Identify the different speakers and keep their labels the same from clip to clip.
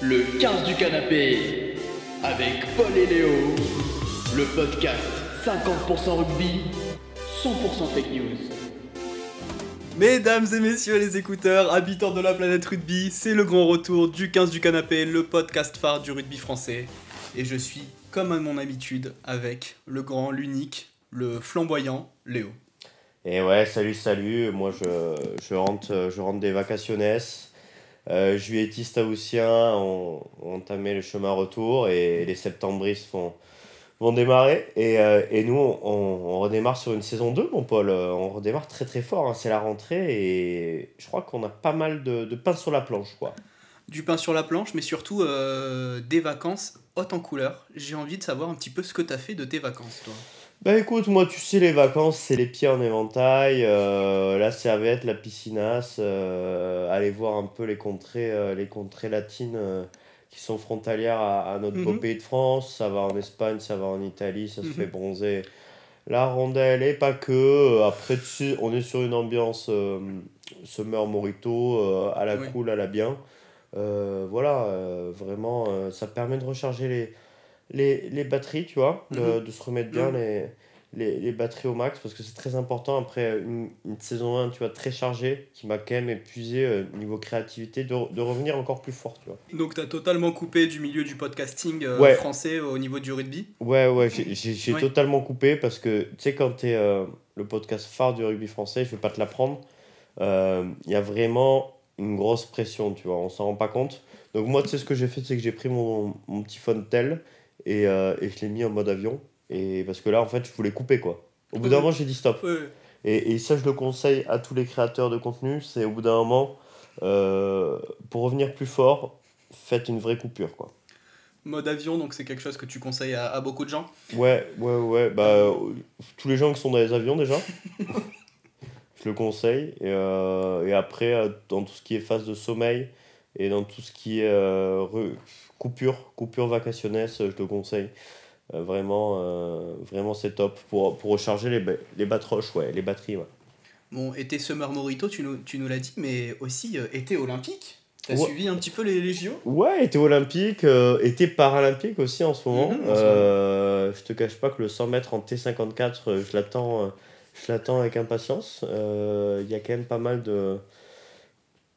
Speaker 1: Le 15 du canapé avec Paul et Léo. Le podcast 50% rugby, 100% fake news.
Speaker 2: Mesdames et messieurs les écouteurs, habitants de la planète rugby, c'est le grand retour du 15 du canapé, le podcast phare du rugby français. Et je suis, comme à mon habitude, avec le grand, l'unique, le flamboyant Léo.
Speaker 3: Et ouais, salut, salut. Moi, je, je, rentre, je rentre des vacationnes. Euh, Juilletistes haussiens ont, ont entamé le chemin retour et les septembristes vont, vont démarrer. Et, euh, et nous, on, on, redémarre sur une saison 2, mon Paul. On redémarre très très fort. Hein. C'est la rentrée et je crois qu'on a pas mal de, de, pain sur la planche. quoi.
Speaker 2: Du pain sur la planche, mais surtout euh, des vacances hautes en couleur. J'ai envie de savoir un petit peu ce que tu as fait de tes vacances, toi.
Speaker 3: Bah écoute, moi tu sais, les vacances, c'est les pieds en éventail, euh, la serviette, la piscinasse, euh, aller voir un peu les contrées, euh, les contrées latines euh, qui sont frontalières à, à notre beau
Speaker 2: Mhm.
Speaker 3: pays de France. Ça va en Espagne, ça va en Italie, ça se
Speaker 2: Mhm.
Speaker 3: fait bronzer la rondelle et pas que. Après, sais, on est sur une ambiance summer morito, à la
Speaker 2: Oui.
Speaker 3: cool, à la bien. Voilà, vraiment, ça permet de recharger les, les, les batteries, tu vois, de,
Speaker 2: Mhm.
Speaker 3: de se remettre bien
Speaker 2: Mhm.
Speaker 3: les, les, les batteries au max parce que c'est très important après une, une saison 1, tu vois, très chargée, qui m'a quand même épuisé euh, niveau créativité, de, de revenir encore plus fort, tu vois.
Speaker 2: Donc tu as totalement coupé du milieu du podcasting euh,
Speaker 3: Ouais.
Speaker 2: français au niveau du rugby?
Speaker 3: Ouais, ouais, j'ai-
Speaker 2: Ouais.
Speaker 3: totalement coupé parce que, tu sais, quand tu es le podcast phare du rugby français, je vais pas te l'apprendre, euh, il y a vraiment une grosse pression, tu vois, on s'en rend pas compte. Donc moi, tu sais, ce que j'ai fait, c'est que j'ai pris mon, mon petit phone tel et, euh, et je l'ai mis en mode avion. Et parce que là, en fait, je voulais couper, quoi. Au bout d'un moment, j'ai dit stop. Et, et ça, je le conseille à tous les créateurs de contenu, c'est au bout d'un moment, euh, pour revenir plus fort, faites une vraie coupure, quoi.
Speaker 2: Mode avion, donc c'est quelque chose que tu conseilles à, à beaucoup de gens?
Speaker 3: Ouais, ouais, ouais. Bah, euh, tous les gens qui sont dans les avions déjà, je le conseille. Et, euh, et après, dans tout ce qui est phase de sommeil et dans tout ce qui est coupure, coupure vacationnelle, je le conseille. Euh, vraiment, euh, vraiment c'est top pour, pour recharger les, les batroches, ouais, les batteries. Ouais.
Speaker 2: Bon, été Summer Morito, tu nous, tu nous l'as dit, mais aussi euh, été olympique. T'as
Speaker 3: Ouais.
Speaker 2: suivi un petit peu les, les JO?
Speaker 3: Ouais, été olympique, été paralympique aussi en ce moment.
Speaker 2: Mhm, en ce
Speaker 3: Euh, je te cache pas que le 100 mètres en T54, euh, je l'attends, je l'attends avec impatience. Il y a quand même pas mal de,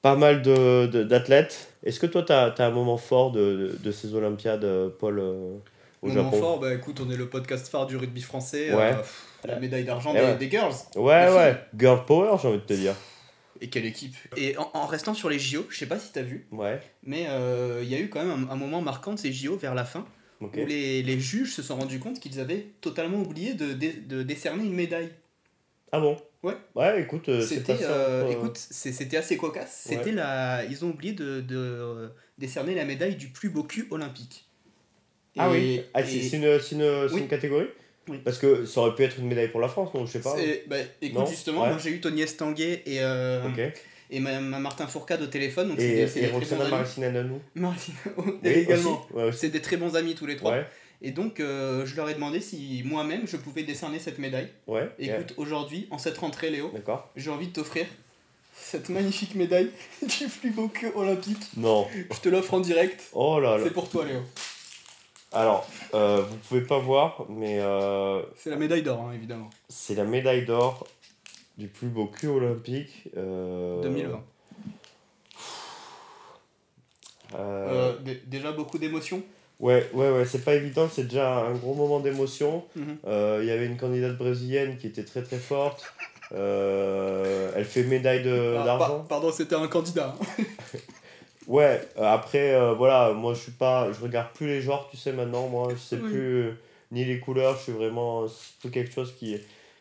Speaker 3: pas mal de, de- d'athlètes. Est-ce que toi, tu as, un moment fort de, de, de ces Olympiades, euh, Paul, euh, au
Speaker 2: Moment
Speaker 3: Japon
Speaker 2: fort, bah écoute, on est le podcast phare du rugby français.
Speaker 3: Ouais.
Speaker 2: euh, pff, la médaille d'argent
Speaker 3: Eh
Speaker 2: des,
Speaker 3: ouais.
Speaker 2: des girls.
Speaker 3: Ouais, ouais, girl power, j'ai envie de te dire.
Speaker 2: Et quelle équipe Et en, en restant sur les JO, je sais pas si t'as vu,
Speaker 3: Ouais,
Speaker 2: mais euh, il y a eu quand même un, un moment marquant de ces JO vers la fin, où les, les juges se sont rendus compte qu'ils avaient totalement oublié de, de décerner une médaille.
Speaker 3: Ah bon?
Speaker 2: Ouais.
Speaker 3: Ouais, écoute, euh,
Speaker 2: C'était euh,
Speaker 3: euh,
Speaker 2: écoute, c'était assez cocasse.
Speaker 3: Ouais.
Speaker 2: C'était la, ils ont oublié de, de, décerner la médaille du plus beau cul olympique.
Speaker 3: Ah
Speaker 2: Et-
Speaker 3: oui, ah, c'est
Speaker 2: et-
Speaker 3: c'est une, une, c'est
Speaker 2: Oui.
Speaker 3: une catégorie?
Speaker 2: Oui.
Speaker 3: Parce que ça aurait pu être une médaille pour la France, non? Je sais pas.
Speaker 2: bah, écoute,
Speaker 3: Non?
Speaker 2: justement,
Speaker 3: Ouais.
Speaker 2: moi j'ai eu Tony Estanguet et, et ma, ma Martin Fourcade au téléphone. Donc c'est
Speaker 3: Et, et
Speaker 2: bons
Speaker 3: Roxana. Maricina Nanou Oui,
Speaker 2: également.
Speaker 3: Ouais.
Speaker 2: C'est des très bons amis tous les trois. Et donc, euh, je leur ai demandé si moi-même je pouvais décerner cette médaille.
Speaker 3: ouais.
Speaker 2: Écoute, aujourd'hui, en cette rentrée, Léo, j'ai envie de t'offrir cette magnifique médaille du plus beau queue olympique.
Speaker 3: Non.
Speaker 2: Je te l'offre en direct.
Speaker 3: Oh là là.
Speaker 2: C'est pour toi, Léo.
Speaker 3: Alors, euh, vous pouvez pas voir, mais euh,
Speaker 2: C'est la médaille d'or, hein, évidemment.
Speaker 3: c'est la médaille d'or du plus beau cul olympique. euh,
Speaker 2: 2020.
Speaker 3: euh,
Speaker 2: dé- déjà beaucoup d'émotions.
Speaker 3: Ouais, ouais, ouais, c'est pas évident, c'est déjà un gros moment d'émotion.
Speaker 2: Mhm.
Speaker 3: Euh, Il y avait une candidate brésilienne qui était très très forte. Euh, elle fait médaille
Speaker 2: Ah,
Speaker 3: d'argent.
Speaker 2: par- pardon, c'était un candidat. hein.
Speaker 3: Ouais, euh, après, euh, voilà, moi je suis pas, je regarde plus les genres, tu sais, maintenant, moi je sais
Speaker 2: Oui.
Speaker 3: plus ni les couleurs, je suis vraiment, c'est quelque chose qui,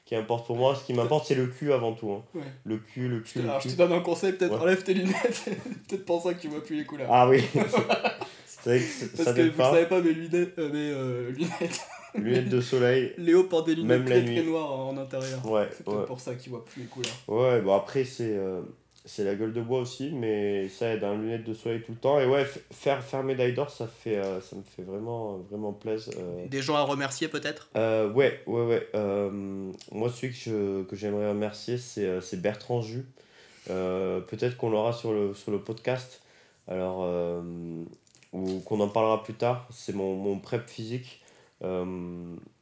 Speaker 3: qui importe pour moi. Ce qui m'importe, c'est le cul avant tout. hein.
Speaker 2: Ouais.
Speaker 3: Le cul, le cul, le
Speaker 2: Alors, je te donne un conseil, peut-être
Speaker 3: Ouais.
Speaker 2: enlève tes lunettes. peut-être pour ça que tu vois plus les couleurs.
Speaker 3: Ah oui, c'est
Speaker 2: Parce que vous
Speaker 3: pas.
Speaker 2: savez pas, mes lunettes, euh, mes euh, lunettes.
Speaker 3: Lunettes de soleil,
Speaker 2: Léo porte des lunettes
Speaker 3: Même
Speaker 2: très très noires en intérieur.
Speaker 3: ouais,
Speaker 2: C'est
Speaker 3: ouais.
Speaker 2: pour ça qu'il voit plus les couleurs.
Speaker 3: Ouais, bon après, c'est euh, c'est la gueule de bois aussi, mais ça aide, un lunette de soleil tout le temps. Et ouais, faire, faire médaille d'or, ça, fait, euh, ça me fait vraiment, vraiment plaisir. euh.
Speaker 2: Des gens à remercier peut-être?
Speaker 3: Euh, ouais, ouais, ouais. euh, moi, celui que je- que j'aimerais remercier, c'est euh, c'est Bertrand Jus. Euh, Peut-être qu'on l'aura sur le, sur le podcast. Alors, euh, ou qu'on en parlera plus tard. C'est mon, mon prep physique. Euh,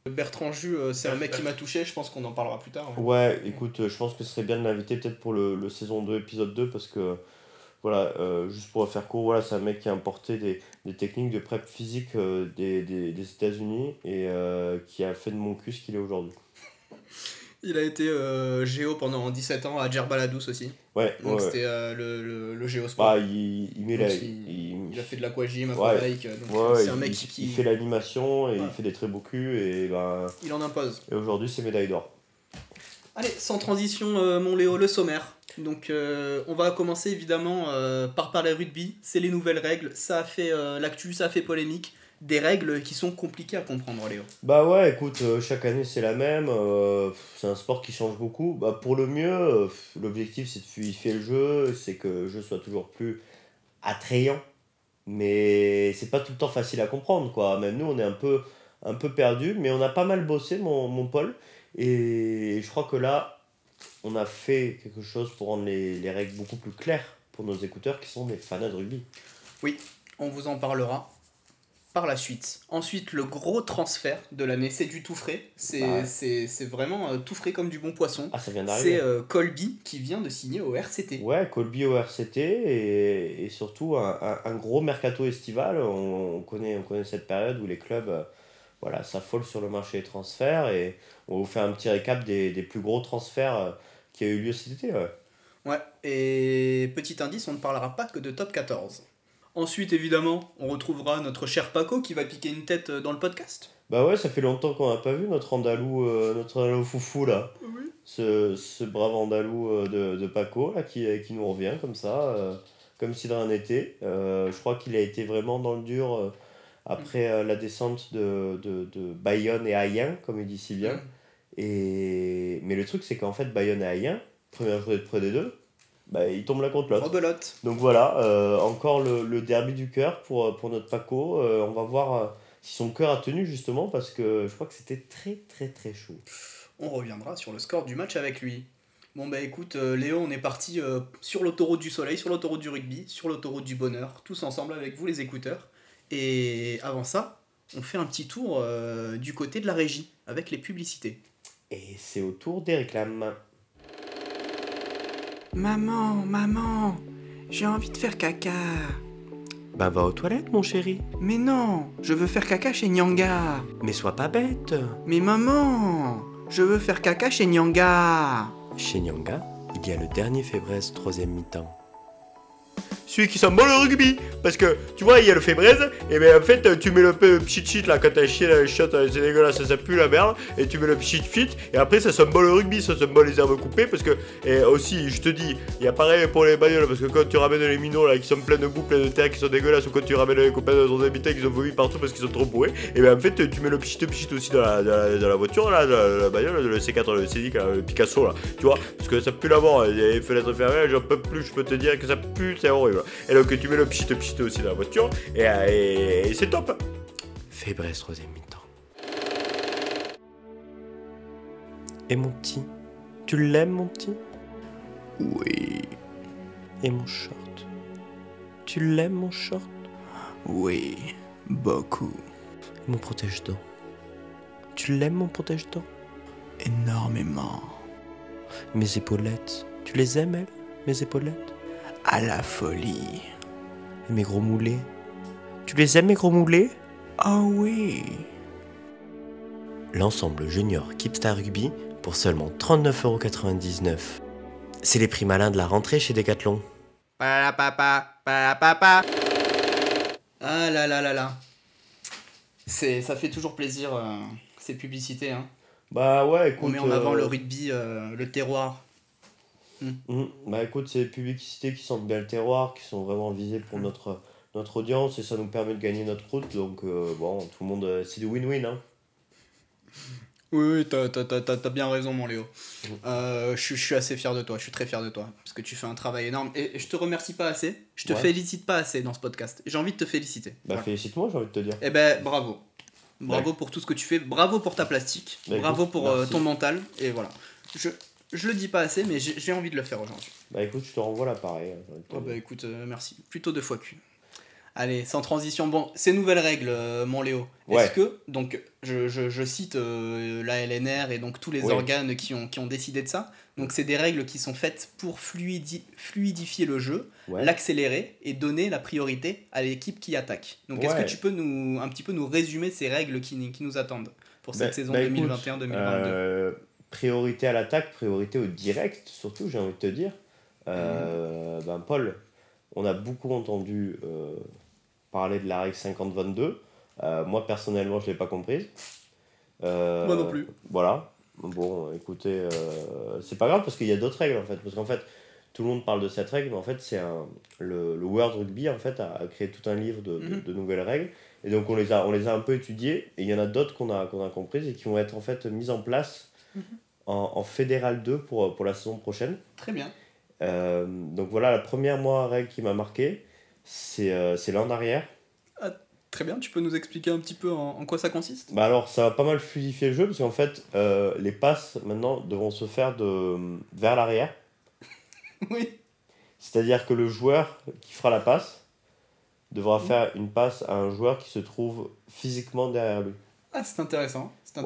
Speaker 2: Bertrand Jus, euh, c'est un mec qui m'a touché, je pense qu'on en parlera plus tard. ouais.
Speaker 3: Ouais, écoute, euh, je pense que ce serait bien de l'inviter peut-être pour le, le saison 2, épisode 2, parce que, voilà, euh, juste pour faire court, voilà, c'est un mec qui a importé des, des techniques de prep physique euh, des, des, des États-Unis et qui a fait de mon cul ce qu'il est aujourd'hui.
Speaker 2: Il a été euh, géo pendant 17 ans à Djerbaladous aussi.
Speaker 3: Ouais,
Speaker 2: Donc
Speaker 3: ouais,
Speaker 2: c'était euh, le, le, le géosport.
Speaker 3: Ah, il, il met la.
Speaker 2: Il,
Speaker 3: il-
Speaker 2: a fait de l'aquagym, aquabike. Donc
Speaker 3: ouais,
Speaker 2: c'est un
Speaker 3: il-
Speaker 2: mec qui,
Speaker 3: il fait l'animation et il fait des très beaux culs et, ben,
Speaker 2: il en impose.
Speaker 3: et aujourd'hui c'est médaille d'or.
Speaker 2: Allez, sans transition, euh, mon Léo, le sommaire. Donc, euh, on va commencer évidemment euh, par parler rugby. C'est les nouvelles règles. Ça a fait euh, l'actu, ça a fait polémique. Des règles qui sont compliquées à comprendre, Léo.
Speaker 3: Bah ouais, écoute, euh, chaque année c'est la même. euh, c'est un sport qui change beaucoup. Bah pour le mieux, euh, l'objectif c'est de fluidifier le jeu, c'est que le jeu soit toujours plus attrayant. Mais c'est pas tout le temps facile à comprendre, quoi. Même nous, on est un peu, un peu perdus, mais on a pas mal bossé, mon, mon Paul. Et je crois que là, on a fait quelque chose pour rendre les, les règles beaucoup plus claires pour nos écouteurs qui sont des fans de rugby.
Speaker 2: On vous en parlera par la suite. Ensuite, le gros transfert de l'année, c'est du tout frais. C'est
Speaker 3: Ouais.
Speaker 2: vraiment euh, tout frais comme du bon poisson.
Speaker 3: Ah, ça vient d'arriver.
Speaker 2: C'est euh, Colby qui vient de signer au RCT.
Speaker 3: Ouais, Colby au RCT et, et surtout un, un, un gros mercato estival. On, on connaît, on connaît cette période où les clubs euh, voilà, s'affolent sur le marché des transferts et on vous faire un petit récap des, des plus gros transferts euh, qui a eu lieu cet été. Ouais.
Speaker 2: Ouais, et petit indice, on ne parlera pas que de top 14. Ensuite, évidemment, on retrouvera notre cher Paco qui va piquer une tête euh, dans le podcast.
Speaker 3: Bah ouais, ça fait longtemps qu'on n'a pas vu notre Andalou, euh, notre Andalou foufou là.
Speaker 2: Oui.
Speaker 3: Ce, ce brave Andalou euh, de, de Paco là, qui, qui nous revient comme ça, euh, comme si de rien n'était. Je crois qu'il a été vraiment dans le dur après la descente de, de, de Bayonne et Ayen, comme il dit si bien. Et... Mais le truc, c'est qu'en fait, Bayonne et Ayen, première journée de Pro D2, bah, ils tombent l'un contre l'autre.
Speaker 2: Rebelote.
Speaker 3: Donc voilà, euh, encore le, le derby du cœur pour, euh, pour notre Paco. Euh, on va voir si son cœur a tenu justement parce que je crois que c'était très très très chaud.
Speaker 2: On reviendra sur le score du match avec lui. Bon bah écoute, euh, Léo, on est parti sur l'autoroute du soleil, sur l'autoroute du rugby, sur l'autoroute du bonheur, tous ensemble avec vous les écouteurs. Et avant ça, on fait un petit tour du côté de la régie, avec les publicités.
Speaker 3: Et c'est au tour des réclames.
Speaker 2: Maman, maman, j'ai envie de faire caca.
Speaker 3: Bah va aux toilettes mon chéri.
Speaker 2: Mais non, je veux faire caca chez Nyanga.
Speaker 3: Mais sois pas bête.
Speaker 2: Mais maman, je veux faire caca chez Nyanga.
Speaker 3: Chez Nyanga, il y a le dernier Fébraise troisième mi-temps. Celui qui sent bon le rugby Parce que, tu vois, il y a le fébraise, et ben en fait, tu mets le peu pchit pchit là, quand t'as chié la shot, c'est dégueulasse, ça pue la merde, et tu mets le pchit pchit, et après ça sent bon le rugby, ça sent bon les herbes coupées, parce que, et aussi, je te dis, il y a pareil pour les bagnoles, parce que quand tu ramènes les minots là, qui sont pleins de boue, pleins de terre, qui sont dégueulasses, ou quand tu ramènes les copains de ton habitat qui sont vomi partout parce qu'ils sont trop bourrés, et ben en fait, tu mets le pchit pchit aussi dans la, dans la, voiture là, dans la, bagnole, le C4, le C10, là, le Picasso là, tu vois, parce que ça pue la mort, il y a les fenêtres fermées, j'en peux plus, je peux te dire que ça pue, c'est horrible. Et donc tu mets le pchit pchit aussi dans la voiture, et, euh, c'est top. Fébraise troisième mi-temps. Et mon petit, tu l'aimes mon petit?
Speaker 2: Oui,
Speaker 3: Et mon short? Tu l'aimes mon short?
Speaker 2: Oui, beaucoup,
Speaker 3: mon protège-dents? Tu l'aimes mon protège-dents?
Speaker 2: Énormément,
Speaker 3: Mes épaulettes, tu les aimes elles Mes épaulettes?
Speaker 2: À la folie.
Speaker 3: Et mes gros moulets Tu les aimes mes gros moulets?
Speaker 2: Oh oui.
Speaker 3: L'ensemble junior Kipstar Rugby pour seulement 39,99€. C'est les prix malins de la rentrée chez Decathlon.
Speaker 2: papa, papa. Ah là là là là. C'est, ça fait toujours plaisir euh, ces publicités. Hein.
Speaker 3: Bah ouais, écoute.
Speaker 2: On met en avant
Speaker 3: euh,
Speaker 2: le rugby, euh, le terroir.
Speaker 3: Mhm. Bah écoute, c'est des publicités qui sentent bien le terroir, qui sont vraiment visées pour notre, notre audience et ça nous permet de gagner notre route. Donc euh, bon, tout le monde, euh, c'est du win-win. Hein.
Speaker 2: Oui, oui, t'as, t'as- t'as- t'as- t'as bien raison, mon Léo. Euh, je, suis- je suis assez fier de toi, je suis très fier de toi, parce que tu fais un travail énorme. Et, je te remercie pas assez, je te
Speaker 3: Ouais.
Speaker 2: félicite pas assez dans ce podcast. J'ai envie de te féliciter.
Speaker 3: Bah
Speaker 2: Voilà.
Speaker 3: félicite-moi, j'ai envie de te dire.
Speaker 2: Eh ben, bravo. Bravo pour tout ce que tu fais, bravo pour ta plastique,
Speaker 3: Bah,
Speaker 2: bravo
Speaker 3: écoute,
Speaker 2: pour euh, ton mental, et voilà. Je, je le dis pas assez, mais j'ai envie de le faire aujourd'hui.
Speaker 3: Bah écoute, je te renvoie l'appareil. hein,
Speaker 2: Oh
Speaker 3: dire.
Speaker 2: bah écoute, euh, merci. Plutôt deux fois qu'une. Allez, sans transition. Bon, ces nouvelles règles, euh, mon Léo, est-ce
Speaker 3: Ouais.
Speaker 2: que, donc, je, je- je cite euh, la LNR et donc tous les
Speaker 3: Oui.
Speaker 2: organes qui ont, qui ont décidé de ça. Donc, c'est des règles qui sont faites pour fluidi- fluidifier le jeu,
Speaker 3: Ouais.
Speaker 2: l'accélérer et donner la priorité à l'équipe qui attaque. Donc, est-ce que tu peux nous, un petit peu nous résumer ces règles qui, qui nous attendent pour cette
Speaker 3: Bah-
Speaker 2: saison
Speaker 3: bah, écoute,
Speaker 2: 2021-2022
Speaker 3: Euh, priorité à l'attaque, priorité au direct, surtout, j'ai envie de te dire. Euh, ben, Paul, on a beaucoup entendu euh, parler de la règle 50-22. Euh, moi, personnellement, je ne l'ai pas comprise.
Speaker 2: Moi non plus.
Speaker 3: Voilà. Bon, écoutez, c'est pas grave parce qu'il y a d'autres règles en fait. Parce qu'en fait, tout le monde parle de cette règle, mais en fait, c'est un. Le, le World Rugby en fait a, a créé tout un livre de, de-
Speaker 2: Mhm.
Speaker 3: de nouvelles règles. Et donc, on les a, on les a un peu étudiées. Et il y en a d'autres qu'on a, qu'on a comprises et qui vont être en fait mises en place
Speaker 2: Mhm.
Speaker 3: en, en Fédéral 2 pour, pour la saison prochaine.
Speaker 2: Très bien.
Speaker 3: Euh, donc voilà, la première moi, règle qui m'a marqué, c'est euh, l'en arrière.
Speaker 2: Très bien, tu peux nous expliquer un petit peu en, en quoi ça consiste?
Speaker 3: Bah alors, ça va pas mal fluidifier le jeu parce qu'en fait, euh, les passes maintenant devront se faire de, vers l'arrière.
Speaker 2: Oui.
Speaker 3: C'est-à-dire que le joueur qui fera la passe devra
Speaker 2: Mhm.
Speaker 3: faire une passe à un joueur qui se trouve physiquement derrière lui.
Speaker 2: Ah, c'est intéressant. C'est
Speaker 3: Ouais.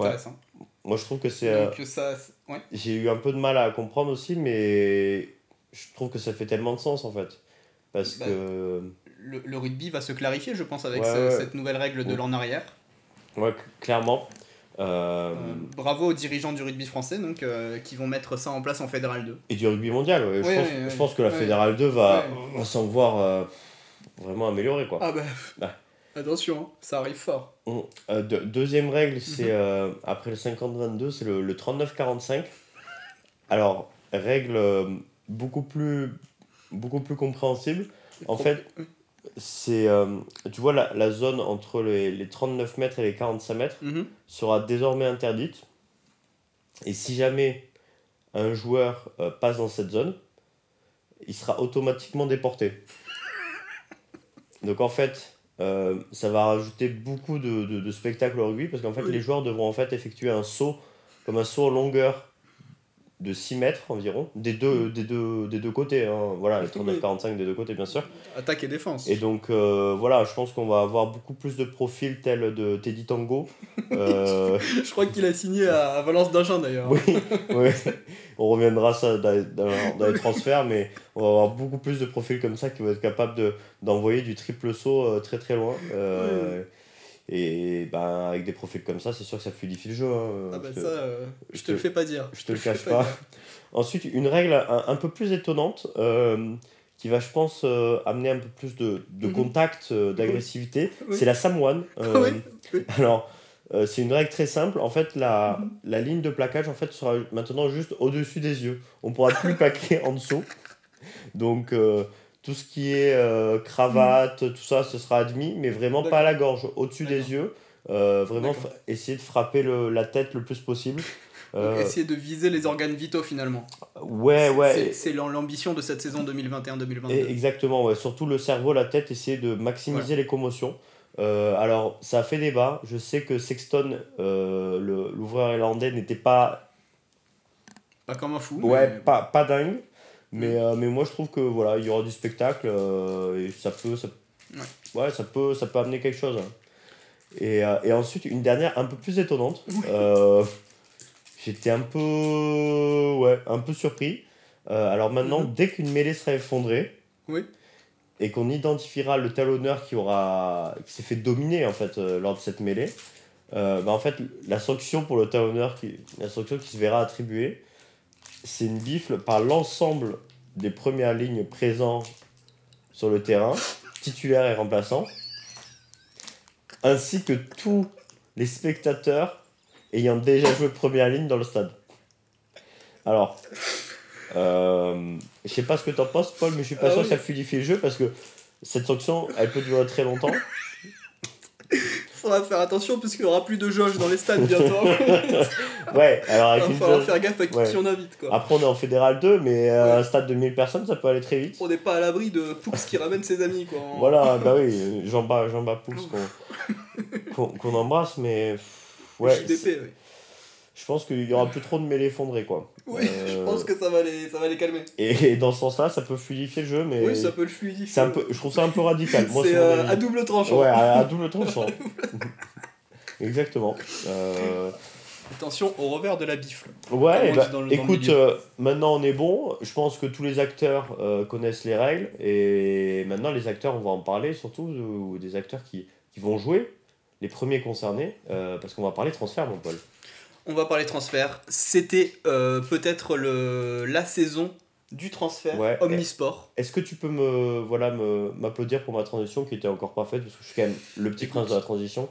Speaker 3: Moi, je trouve que c'est. euh,
Speaker 2: ça. Ouais.
Speaker 3: J'ai eu un peu de mal à comprendre aussi, mais je trouve que ça fait tellement de sens en fait. Parce
Speaker 2: Bah,
Speaker 3: que.
Speaker 2: le, le rugby va se clarifier, je pense, avec
Speaker 3: Ouais,
Speaker 2: ce-
Speaker 3: ouais.
Speaker 2: cette nouvelle règle de l'en arrière.
Speaker 3: Ouais, clairement. Euh,
Speaker 2: Euh, bravo aux dirigeants du rugby français donc, euh, qui vont mettre ça en place en Fédéral 2.
Speaker 3: Et du rugby mondial, ouais. je,
Speaker 2: Ouais,
Speaker 3: pense,
Speaker 2: ouais,
Speaker 3: je
Speaker 2: ouais.
Speaker 3: pense que la. Fédérale 2 va, s'en voir vraiment améliorer quoi.
Speaker 2: Ah bah.
Speaker 3: Bah.
Speaker 2: Attention, hein, ça arrive fort.
Speaker 3: Bon, euh, de- deuxième règle, c'est
Speaker 2: Mhm.
Speaker 3: euh, après le 50-22, c'est le, le 39-45. Alors, règle euh, beaucoup plus, beaucoup plus compréhensible. En fait, c'est, tu vois, la, la zone entre les, les 39 mètres et les 45 mètres
Speaker 2: Mhm.
Speaker 3: sera désormais interdite. Et si jamais un joueur passe dans cette zone, il sera automatiquement déporté. Donc en fait, euh, ça va rajouter beaucoup de, de, de spectacles au rugby parce qu'en fait,
Speaker 2: Oui.
Speaker 3: les joueurs devront en fait effectuer un saut, comme un saut en longueur de 6 mètres environ, des deux, des deux, des deux côtés. hein. Voilà, les 39-45 des deux côtés, bien sûr.
Speaker 2: Attaque et défense.
Speaker 3: Et donc euh, voilà, je pense qu'on va avoir beaucoup plus de profils tels de Teddy Tango. Euh,
Speaker 2: Je crois qu'il a signé à Valence d'Agen d'ailleurs.
Speaker 3: oui, oui, on reviendra ça dans, dans- les transferts, mais on va avoir beaucoup plus de profils comme ça qui vont être capables de, d'envoyer du triple saut euh, très très loin. Euh, Et ben, avec des profils comme ça, c'est sûr que ça fluidifie le jeu. hein.
Speaker 2: Ah bah
Speaker 3: je, te,
Speaker 2: ça, euh, je
Speaker 3: je
Speaker 2: te le fais pas dire.
Speaker 3: je te le cache pas. Ensuite, une règle un, un peu plus étonnante euh, qui va, je pense, euh, amener un peu plus de, de
Speaker 2: Mhm.
Speaker 3: contact, euh, d'agressivité,
Speaker 2: Oui.
Speaker 3: c'est la Samoan. Euh,
Speaker 2: Oui, oui.
Speaker 3: Alors, euh, c'est une règle très simple. En fait, la,
Speaker 2: Mhm.
Speaker 3: la ligne de plaquage en fait, sera maintenant juste au-dessus des yeux. On pourra plus plaquer en dessous. Donc, euh, tout ce qui est euh, cravate, tout ça, ce sera admis, mais vraiment pas à la gorge, au-dessus des yeux. Vraiment essayer de frapper le- la tête le plus possible.
Speaker 2: Donc, essayer de viser les organes vitaux finalement.
Speaker 3: ouais, ouais.
Speaker 2: C'est- C'est l'am- l'ambition de cette saison 2021-2022.
Speaker 3: Et exactement, ouais. surtout le cerveau, la tête, essayer de maximiser les commotions. Euh, alors, ça a fait débat. Je sais que Sexton, euh, l'ouvreur irlandais, n'était pas,
Speaker 2: Pas comme un fou.
Speaker 3: ouais,
Speaker 2: mais-
Speaker 3: pas, pas dingue. Mais, euh, mais moi, je trouve que voilà, il y aura du spectacle euh, et ça peut, ça, ouais. ça peut, ça peut amener quelque chose. hein. Et, et ensuite, une dernière un peu plus étonnante. J'étais un peu, ouais, un peu surpris. Alors maintenant,
Speaker 2: Mhm.
Speaker 3: dès qu'une mêlée sera effondrée,
Speaker 2: Oui.
Speaker 3: Et qu'on identifiera le talonneur qui aura qui s'est fait dominer en fait euh, lors de cette mêlée euh, bah, en fait la sanction pour le talonneur qui la sanction qui se verra attribuée c'est une bifle par l'ensemble des premières lignes présents sur le terrain titulaires et remplaçants ainsi que tous les spectateurs ayant déjà joué première ligne dans le stade. Alors euh, je sais pas ce que t'en penses, Paul, mais je suis pas
Speaker 2: Ah
Speaker 3: sûr
Speaker 2: oui.
Speaker 3: que ça fluidifie le jeu parce que cette sanction, elle peut durer très longtemps.
Speaker 2: Faudra faire attention parce qu'il y aura plus de jauge dans les stades bientôt.
Speaker 3: Ouais, alors avec
Speaker 2: Il
Speaker 3: une jauge-
Speaker 2: faire gaffe à qui
Speaker 3: Ouais.
Speaker 2: on invite quoi.
Speaker 3: Après, on est en fédéral 2, mais euh,
Speaker 2: Ouais.
Speaker 3: un stade de 1000 personnes, ça peut aller très vite.
Speaker 2: On n'est pas à l'abri de Poups qui ramène ses amis quoi.
Speaker 3: Voilà, bah oui, Jean-Bas Jean Pouce qu'on embrasse, mais ouais,
Speaker 2: JDP, oui.
Speaker 3: Je pense qu'il y aura plus trop de mêlées effondrées, quoi.
Speaker 2: Oui, je
Speaker 3: Euh,
Speaker 2: pense que ça va les, ça va les calmer.
Speaker 3: Et, dans ce sens-là, ça peut fluidifier le jeu, mais
Speaker 2: Oui, ça peut le fluidifier.
Speaker 3: c'est un peu, je trouve ça un peu radical. Moi,
Speaker 2: C'est euh, à double tranchant.
Speaker 3: Ouais, à, à double tranchant. Exactement. Euh,
Speaker 2: Attention au revers de la bifle.
Speaker 3: Ouais, bah,
Speaker 2: le-
Speaker 3: écoute, euh, maintenant on est bon. Je pense que tous les acteurs euh, connaissent les règles et maintenant les acteurs, on va en parler surtout, ou des acteurs qui, qui vont jouer, les premiers concernés, euh, parce qu'on va parler transfert, mon Paul.
Speaker 2: On va parler transfert. C'était euh, peut-être le la saison du transfert
Speaker 3: Ouais.
Speaker 2: omnisport.
Speaker 3: Est-ce que tu peux me voilà me m'applaudir pour ma transition qui était encore pas faite parce que je suis quand même le petit prince de la transition.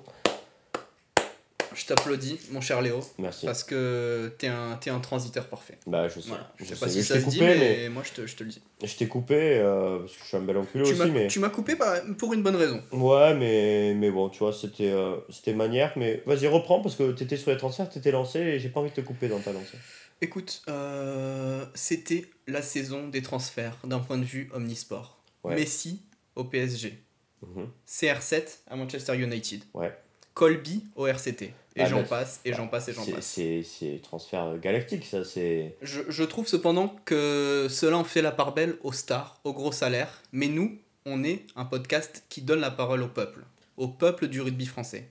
Speaker 2: Je t'applaudis, mon cher Léo,
Speaker 3: Merci.
Speaker 2: parce que t'es un, un transiteur parfait.
Speaker 3: Bah je sais.
Speaker 2: Voilà. Je
Speaker 3: Je
Speaker 2: sais
Speaker 3: sais.
Speaker 2: pas si
Speaker 3: Je
Speaker 2: ça dit,
Speaker 3: coupé,
Speaker 2: mais, moi je te, je te le dis.
Speaker 3: Je t'ai coupé euh, parce que je suis un bel enculé
Speaker 2: Tu
Speaker 3: aussi, mais.
Speaker 2: tu m'as coupé pour une bonne raison.
Speaker 3: Ouais, mais, mais bon, tu vois, c'était euh, c'était manière. Mais vas-y, reprends parce que t'étais sur les transferts, t'étais lancé et j'ai pas envie de te couper dans ta lancée.
Speaker 2: Écoute, euh, c'était la saison des transferts d'un point de vue omnisport.
Speaker 3: Ouais.
Speaker 2: Messi au PSG,
Speaker 3: Mhm.
Speaker 2: CR7 à Manchester United,
Speaker 3: Ouais.
Speaker 2: Colby au RCT, et
Speaker 3: Ah,
Speaker 2: j'en passe, et j'en passe, et j'en passe.
Speaker 3: C'est c'est transfert galactique, ça. C'est.
Speaker 2: Je, je trouve cependant que cela en fait la part belle aux stars, aux gros salaires, mais nous, on est un podcast qui donne la parole au peuple, au peuple du rugby français.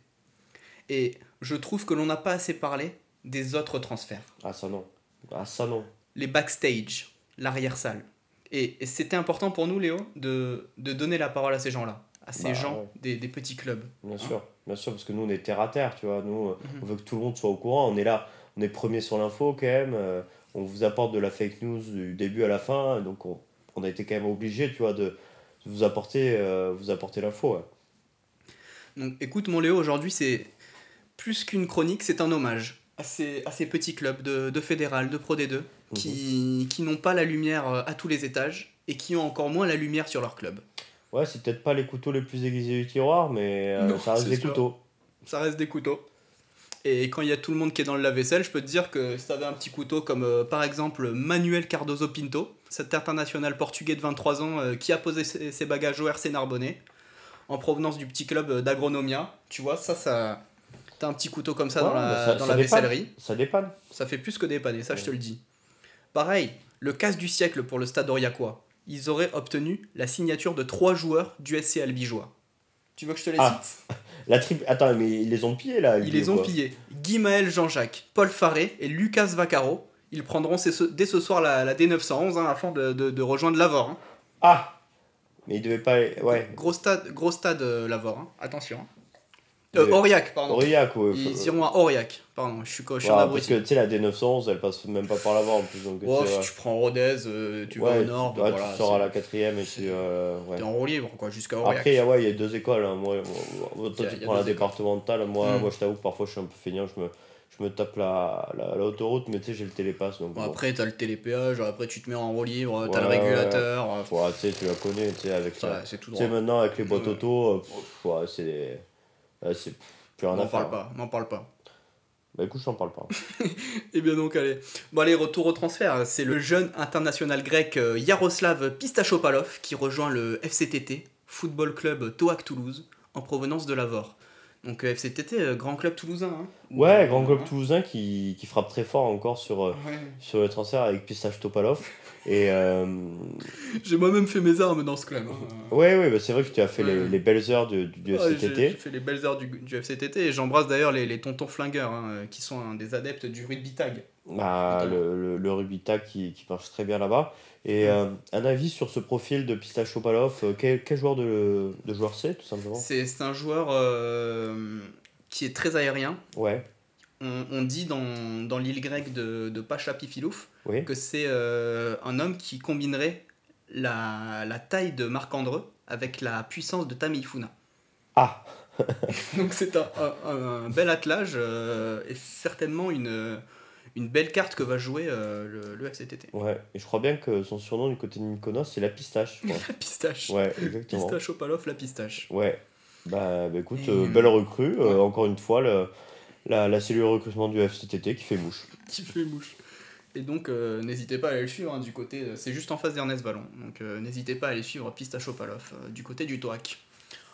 Speaker 2: Et je trouve que l'on n'a pas assez parlé des autres transferts.
Speaker 3: Ah, ça non. Ah, ça non.
Speaker 2: les backstage, l'arrière-salle. Et, et c'était important pour nous, Léo, de, de donner la parole à ces gens-là, à ces
Speaker 3: Bah,
Speaker 2: gens
Speaker 3: ouais.
Speaker 2: des, des petits clubs.
Speaker 3: Bien
Speaker 2: Hein
Speaker 3: sûr. Bien sûr, parce que nous, on est terre à terre, tu vois. Nous, euh,
Speaker 2: Mhm.
Speaker 3: on veut que tout le monde soit au courant. On est là, on est premier sur l'info quand même. euh, on vous apporte de la fake news du début à la fin. Donc, on, on a été quand même obligé, tu vois, de, de vous apporter, euh, vous apporter l'info. ouais.
Speaker 2: Donc écoute, mon Léo, aujourd'hui, c'est plus qu'une chronique, c'est un hommage à ces, à ces petits clubs de, de fédéral, de Pro D2, qui, qui n'ont pas la lumière à tous les étages et qui ont encore moins la lumière sur leur club.
Speaker 3: Ouais, c'est peut-être pas les couteaux les plus aiguisés du tiroir, mais euh,
Speaker 2: Non,
Speaker 3: ça reste des
Speaker 2: sûr.
Speaker 3: couteaux.
Speaker 2: Ça reste des couteaux. Et quand il y a tout le monde qui est dans le lave-vaisselle, je peux te dire que si t'avais un petit couteau comme euh, par exemple Manuel Cardoso Pinto, cet international portugais de 23 ans euh, qui a posé ses, ses bagages au RC Narbonnais, en provenance du petit club d'Agronomia, tu vois, ça, ça. T'as un petit couteau comme ça
Speaker 3: Ouais,
Speaker 2: dans la,
Speaker 3: ça-
Speaker 2: dans
Speaker 3: ça
Speaker 2: la
Speaker 3: dépanne.
Speaker 2: vaissellerie,
Speaker 3: Ça dépanne.
Speaker 2: ça fait plus que dépanner, ça je te le dis. Pareil, le casse du siècle pour le stade Aurillacois. Ils auraient obtenu la signature de trois joueurs du SC Albigeois. Tu veux que je te les
Speaker 3: Ah,
Speaker 2: cite?
Speaker 3: La triple. Attends, mais ils les ont pillés là.
Speaker 2: Ils les ont pillés. Guimaël Jean-Jacques, Paul Faré et Lucas Vaccaro. Ils prendront ce- dès ce soir la, la D911 hein, afin de, de- de rejoindre Lavore. hein.
Speaker 3: Ah Mais ils devaient pas. Ouais.
Speaker 2: Gros stade, gros stade euh, Lavore, hein. attention. Euh, Aurillac, pardon.
Speaker 3: Aurillac, ouais.
Speaker 2: Ils iront à Aurillac, pardon, je suis, co- je suis
Speaker 3: Ouais, parce que tu sais, la D911, elle passe même pas par là-bas en plus. Donc,
Speaker 2: Oh, si tu prends Rodez, euh, tu vas au nord,
Speaker 3: ouais,
Speaker 2: voilà,
Speaker 3: tu sors à la quatrième et tu. euh.
Speaker 2: T'es en roue libre, quoi, jusqu'à Aurillac.
Speaker 3: Après, il y a- ouais, il y a deux écoles. hein. Moi, moi, toi, tu prends la départementale. Moi,
Speaker 2: Mm.
Speaker 3: moi je t'avoue que parfois, je suis un peu feignant. Je me, je me tape la, la, l'autoroute, mais tu sais, j'ai le télépass. Donc,
Speaker 2: Bon,
Speaker 3: bon.
Speaker 2: après, t'as le télépéage, après, tu te mets en roue libre, t'as le
Speaker 3: Ouais,
Speaker 2: régulateur. euh,
Speaker 3: Ouais, tu sais, tu la connais, tu sais, avec ça.
Speaker 2: c'est tout
Speaker 3: Tu sais, maintenant, avec les boîtes auto, euh, pff, ouais, c'est. Ouais, c'est plus rien à faire.
Speaker 2: parle pas, on n'en parle pas.
Speaker 3: Bah, écoute, je t'en parle pas.
Speaker 2: Et bien donc, allez. Bon, allez, retour au transfert. C'est le jeune international grec euh, Yaroslav Pistachopalov qui rejoint le FCTT, Football Club Toac Toulouse, en provenance de Lavore. Donc, euh, FCTT, euh, grand club toulousain. hein.
Speaker 3: Ouais, grand club
Speaker 2: Hein.
Speaker 3: toulousain qui, qui frappe très fort encore sur, euh,
Speaker 2: Ouais.
Speaker 3: sur le transfert avec Pistache Topalov. Et euh,
Speaker 2: J'ai moi-même fait mes armes dans ce club. hein.
Speaker 3: ouais, ouais, bah, c'est vrai que tu as fait les,
Speaker 2: Ouais.
Speaker 3: les belles heures du, FCTT.
Speaker 2: J'ai fait les belles heures du, du FCTT et j'embrasse d'ailleurs les, les tontons flingueurs hein, euh, qui sont un des adeptes du rugby tag.
Speaker 3: Bah, le, le, le rugby tag qui, qui marche très bien là-bas. Et euh, un avis sur ce profil de Pistache Topalov, euh, quel, quel joueur de, de joueur c'est, tout simplement?
Speaker 2: C'est un joueur euh, qui est très aérien.
Speaker 3: Ouais,
Speaker 2: On, on dit dans, dans l'île grecque de, de Pacha Pifilouf
Speaker 3: oui.
Speaker 2: que c'est euh, un homme qui combinerait la, la taille de Marc-Andreu avec la puissance de Tamifuna.
Speaker 3: Ah,
Speaker 2: Donc c'est un, un- un bel attelage et certainement une, une belle carte que va jouer euh, le, le FCTT.
Speaker 3: ouais. Et je crois bien que son surnom du côté de Mykonos, c'est la pistache.
Speaker 2: La pistache.
Speaker 3: ouais, exactement.
Speaker 2: Pistache Opaloff, la pistache.
Speaker 3: Ouais. Bah, bah, écoute,
Speaker 2: Et,
Speaker 3: euh,
Speaker 2: euh,
Speaker 3: belle recrue. euh,
Speaker 2: ouais.
Speaker 3: encore une fois, le- la, la cellule recrutement du FCTT qui fait mouche.
Speaker 2: Qui fait mouche. Et donc euh, n'hésitez pas à aller le suivre hein, du côté, c'est juste en face d'Ernest Vallon. Donc euh, n'hésitez pas à aller suivre Pistache Opaloff euh, du côté du TOAC.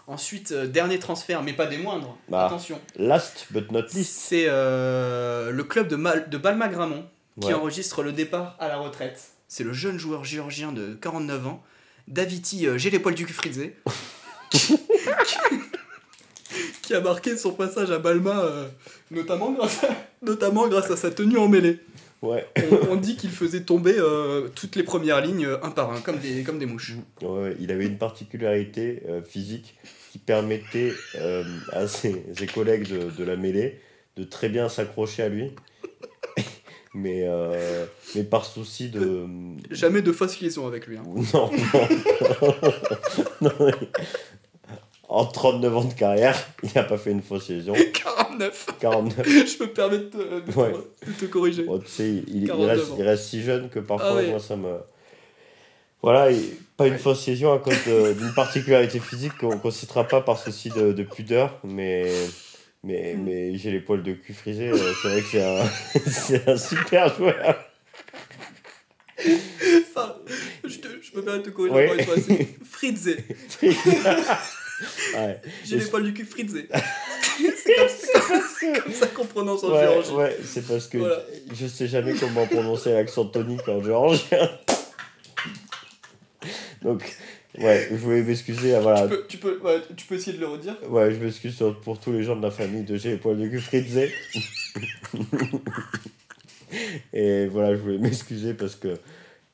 Speaker 2: Ensuite, euh, dernier transfert, mais pas des moindres.
Speaker 3: Bah.
Speaker 2: Attention.
Speaker 3: Last but not least.
Speaker 2: C'est euh, le club de, Mal- de Balma Gramont qui
Speaker 3: Ouais.
Speaker 2: enregistre le départ à la retraite. C'est le jeune joueur géorgien de 49 ans, Daviti euh, J'ai les poils du cul frisé, qui a marqué son passage à Balma, notamment, grâce à, notamment grâce à sa tenue en mêlée.
Speaker 3: Ouais.
Speaker 2: On, on dit qu'il faisait tomber euh, toutes les premières lignes euh, un par un, comme des, comme des mouches.
Speaker 3: Ouais, il avait une particularité euh, physique qui permettait à ses, ses collègues de, de la mêlée de très bien s'accrocher à lui. mais, mais par souci de.
Speaker 2: Jamais de fausse liaison avec lui. hein.
Speaker 3: Non, non. Non, mais En 39 ans de carrière, il n'a pas fait une fausse lésion.
Speaker 2: 49
Speaker 3: 49.
Speaker 2: Je me permets de te, de te-
Speaker 3: Ouais.
Speaker 2: de te corriger.
Speaker 3: Bon, tu sais, il, il
Speaker 2: 49
Speaker 3: reste,
Speaker 2: ans.
Speaker 3: il reste si jeune que parfois,
Speaker 2: Ah
Speaker 3: moi, ça me. Voilà, et pas une
Speaker 2: Ouais.
Speaker 3: fausse lésion à cause d'une particularité physique qu'on ne citera pas par souci de, de pudeur, mais, mais,
Speaker 2: Mm.
Speaker 3: mais j'ai les poils de cul frisés, euh, c'est vrai que c'est un, super joueur.
Speaker 2: Enfin, je, te, je me permets de te corriger. C'est Fritze.
Speaker 3: Ouais.
Speaker 2: J'ai les poils du cul Fritze. c'est comme, ça qu'on prononce en
Speaker 3: Ouais,
Speaker 2: Géorgie.
Speaker 3: ouais, c'est parce que
Speaker 2: Voilà.
Speaker 3: je sais jamais comment prononcer l'accent tonique en géorgien. Donc, ouais, je voulais m'excuser. ah, Voilà,
Speaker 2: Tu, peux, tu, peux, ouais, tu peux essayer de le redire
Speaker 3: Ouais, je m'excuse pour tous les gens de la famille de J'ai les poils de cul fritzés. Et voilà, je voulais m'excuser parce que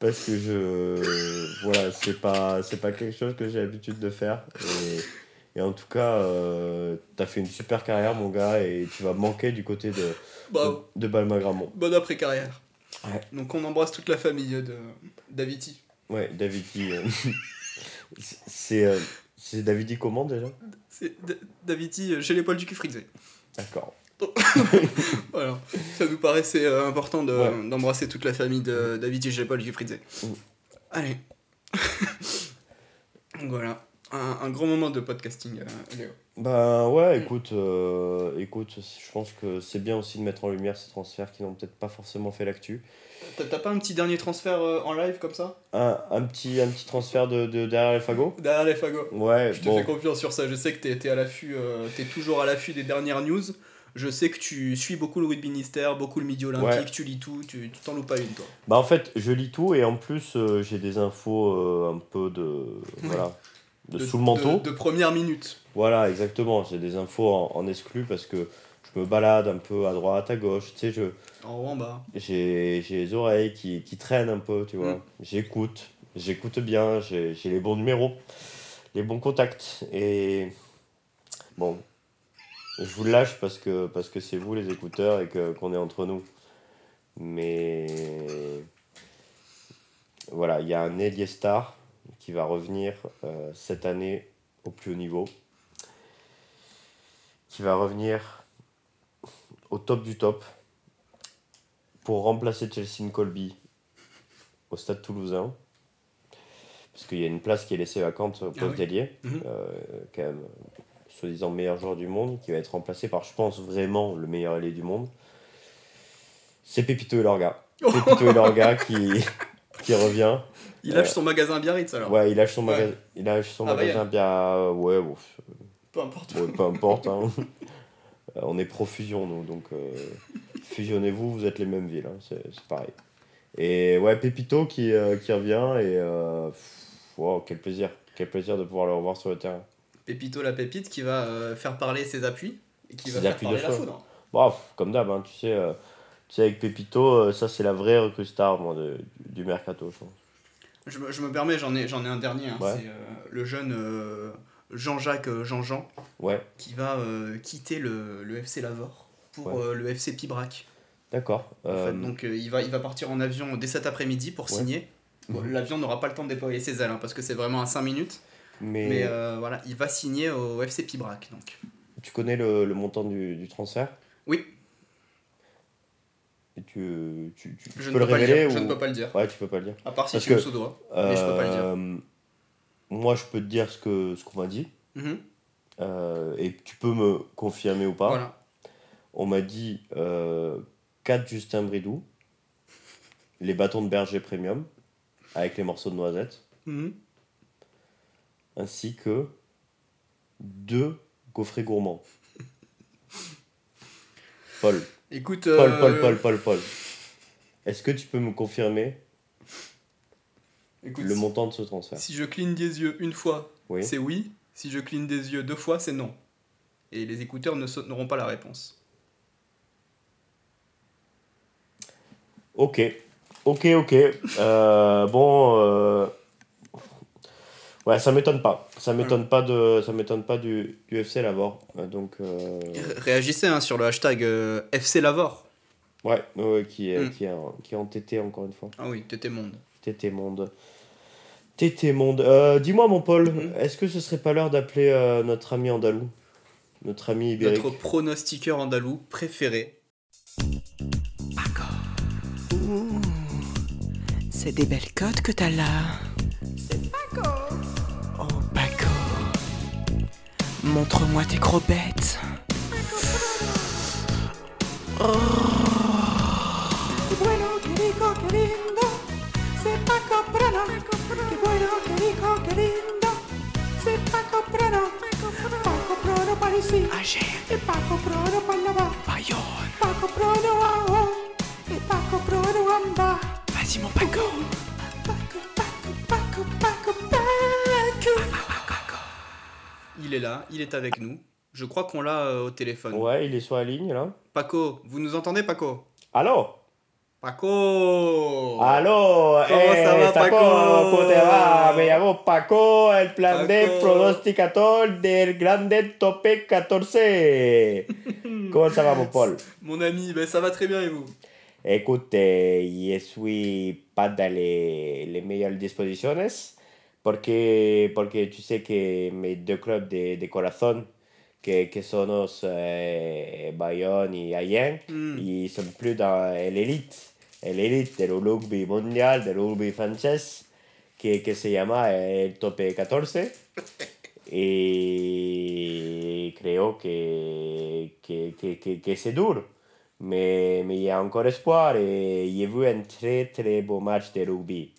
Speaker 3: parce que je voilà, c'est pas c'est pas quelque chose que j'ai l'habitude de faire et, et en tout cas euh, t'as fait une super carrière mon gars et tu vas manquer du côté de
Speaker 2: Bah,
Speaker 3: de
Speaker 2: bonne après-carrière.
Speaker 3: Ouais.
Speaker 2: Donc on embrasse toute la famille de Daviti.
Speaker 3: Ouais, Davidi euh, c'est- euh, c'est Davidi comment déjà?
Speaker 2: C'est Daviti, euh, j'ai les poils du cul Fritze.
Speaker 3: D'accord.
Speaker 2: Voilà. Ça nous paraissait euh, important de-
Speaker 3: Ouais.
Speaker 2: d'embrasser toute la famille de Daviti, j'ai les poils du cul Fritze.
Speaker 3: Mm.
Speaker 2: Allez. Donc voilà. Un, un grand moment de podcasting, euh, Léo.
Speaker 3: Bah ouais, écoute, euh, écoute, je pense que c'est bien aussi de mettre en lumière ces transferts qui n'ont peut-être pas forcément fait l'actu.
Speaker 2: T'as pas un petit dernier transfert euh, en live comme ça?
Speaker 3: Un, un, petit, un petit transfert de, de derrière les fagots?
Speaker 2: Derrière les fagots.
Speaker 3: Ouais,
Speaker 2: Je te
Speaker 3: bon,
Speaker 2: fais confiance sur ça. Je sais que t'es à l'affût, t'es toujours à l'affût des dernières news. Je sais que tu suis beaucoup le rugby ministère, beaucoup le midi olympique,
Speaker 3: Ouais.
Speaker 2: tu lis tout, tu t'en loupes pas une toi.
Speaker 3: bah en fait, je lis tout et en plus, euh, j'ai des infos euh, un peu de, voilà, de, sous le manteau.
Speaker 2: De, de première minute.
Speaker 3: Voilà, exactement, j'ai des infos en, en exclu parce que je me balade un peu à droite, à gauche, tu sais, je,
Speaker 2: En haut, en bas.
Speaker 3: j'ai j'ai les oreilles qui, qui traînent un peu, tu vois.
Speaker 2: Mm.
Speaker 3: J'écoute, j'écoute bien, j'ai j'ai les bons numéros, les bons contacts. Et bon, je vous le lâche parce que parce que c'est vous les écouteurs et que qu'on est entre nous. Mais voilà, il y a un ailier star qui va revenir euh, cette année au plus haut niveau. Qui va revenir au top du top pour remplacer Chelsea Colby au stade toulousain. Parce qu'il y a une place qui est laissée vacante au
Speaker 2: Ah
Speaker 3: poste
Speaker 2: oui.
Speaker 3: d'ailier,
Speaker 2: Mhm.
Speaker 3: euh, quand même, soi-disant meilleur joueur du monde, qui va être remplacé par, je pense, vraiment le meilleur ailier du monde. C'est Pepito Elorga. Pepito Elorga qui, qui revient.
Speaker 2: Il lâche
Speaker 3: Euh,
Speaker 2: son magasin Biarritz alors.
Speaker 3: Ouais, il lâche son,
Speaker 2: Ouais.
Speaker 3: magasin il lâche son
Speaker 2: Ah,
Speaker 3: magasin bien. Ouais, bon,
Speaker 2: Peu importe.
Speaker 3: Ouais, peu importe. hein. Euh, on est pro-fusion, nous, donc euh, fusionnez-vous, vous êtes les mêmes villes, hein, c'est pareil. Et ouais, Pépito qui, euh, qui revient, et pff, wow, quel plaisir, quel plaisir de pouvoir le revoir sur le terrain.
Speaker 2: Pépito la pépite qui va euh, faire parler ses appuis et qui va faire parler la foudre.
Speaker 3: Bon, comme d'hab, hein, tu sais, euh, tu sais, avec Pépito, euh, ça c'est la vraie recrue star moi, de- du mercato, je pense.
Speaker 2: Je me, je me permets, j'en ai, j'en ai un dernier. hein.
Speaker 3: Ouais.
Speaker 2: C'est le jeune Jean-Jacques Jean-Jean
Speaker 3: Ouais,
Speaker 2: qui va quitter le, le FC Lavore pour
Speaker 3: Ouais.
Speaker 2: le FC Pibrac.
Speaker 3: d'accord.
Speaker 2: En fait. Donc il, va, il va partir en avion dès cet après-midi pour signer. L'avion n'aura pas le temps de déployer ses ailes hein, parce que c'est vraiment à 5 minutes.
Speaker 3: Mais
Speaker 2: Mais euh, voilà, il va signer au FC Pibrac. Donc.
Speaker 3: tu connais le, le montant du, du transfert?
Speaker 2: Oui,
Speaker 3: Et tu, tu, tu, tu
Speaker 2: je,
Speaker 3: peux
Speaker 2: ne
Speaker 3: le
Speaker 2: peux, pas le
Speaker 3: révéler
Speaker 2: dire, je ne peux pas le dire.
Speaker 3: Ouais, tu peux pas le dire.
Speaker 2: À part si
Speaker 3: Parce
Speaker 2: tu me
Speaker 3: que,
Speaker 2: sous-dois. Mais je peux pas le dire.
Speaker 3: Euh, Moi, je peux te dire ce que ce qu'on m'a dit.
Speaker 2: Mhm.
Speaker 3: euh, et tu peux me confirmer ou pas.
Speaker 2: Voilà.
Speaker 3: On m'a dit euh, 4 Justin Bridou, les bâtons de berger premium, avec les morceaux de noisettes,
Speaker 2: Mhm.
Speaker 3: Ainsi que deux gaufrets gourmands. Paul.
Speaker 2: Écoute,
Speaker 3: Paul,
Speaker 2: euh,
Speaker 3: Paul, Paul, Paul, Paul. Est-ce que tu peux me confirmer
Speaker 2: écoute,
Speaker 3: le montant de ce transfert?
Speaker 2: Si je cligne des yeux une fois,
Speaker 3: Oui.
Speaker 2: c'est oui. Si je cligne des yeux deux fois, c'est non. Et les écouteurs ne n'auront pas la réponse.
Speaker 3: Ok. Ok, ok. Euh, bon. euh, Ouais, ça m'étonne pas. Ça m'étonne pas de, ça m'étonne pas du, du FC Lavore. Euh, Donc, euh,
Speaker 2: Ré- Réagissez hein, sur le hashtag euh, FC Lavore.
Speaker 3: ouais, ouais, qui est,
Speaker 2: Mm.
Speaker 3: qui est, qui est entêté encore une fois.
Speaker 2: Ah oui, TT Monde.
Speaker 3: Tété monde. Tété monde. Euh, Dis-moi, mon Paul,
Speaker 2: Mhm.
Speaker 3: est-ce que ce serait pas l'heure d'appeler euh, notre ami andalou? Notre ami ibérique
Speaker 2: Notre pronostiqueur andalou préféré.
Speaker 4: Ouh, c'est des belles cotes que t'as là. Paco
Speaker 5: Prano en bas.
Speaker 4: Vas-y, mon. Paco,
Speaker 2: Il est là, il est avec nous. Je crois qu'on l'a euh, au téléphone.
Speaker 3: Ouais, il est sur la ligne là.
Speaker 2: Paco, vous nous entendez, Paco?
Speaker 3: Allô?
Speaker 2: Paco
Speaker 3: Allô?
Speaker 2: Comment ça va, Paco?
Speaker 3: ¿Cómo te va? Me llamo Paco, el plan de
Speaker 2: Paco.
Speaker 3: pronosticador del grande tope 14. ¿Cómo ça va, mon Paul?
Speaker 2: Mon ami, ben, ça va très bien et vous?
Speaker 3: Écoute, eh, je suis pas dans les, les meilleures dispositions porque, porque tu sais que mes deux clubs de, de corazón, que, que son eh, Bayonne et Ayen,
Speaker 2: Hmm.
Speaker 3: ils sont plus dans l'élite, l'élite du rugby mondial, du rugby français, que, que se llama el tope 14. Et creo que, que, que, que, que c'est dur. Mais, mais il y a encore espoir et j'ai vu un très très beau match de rugby.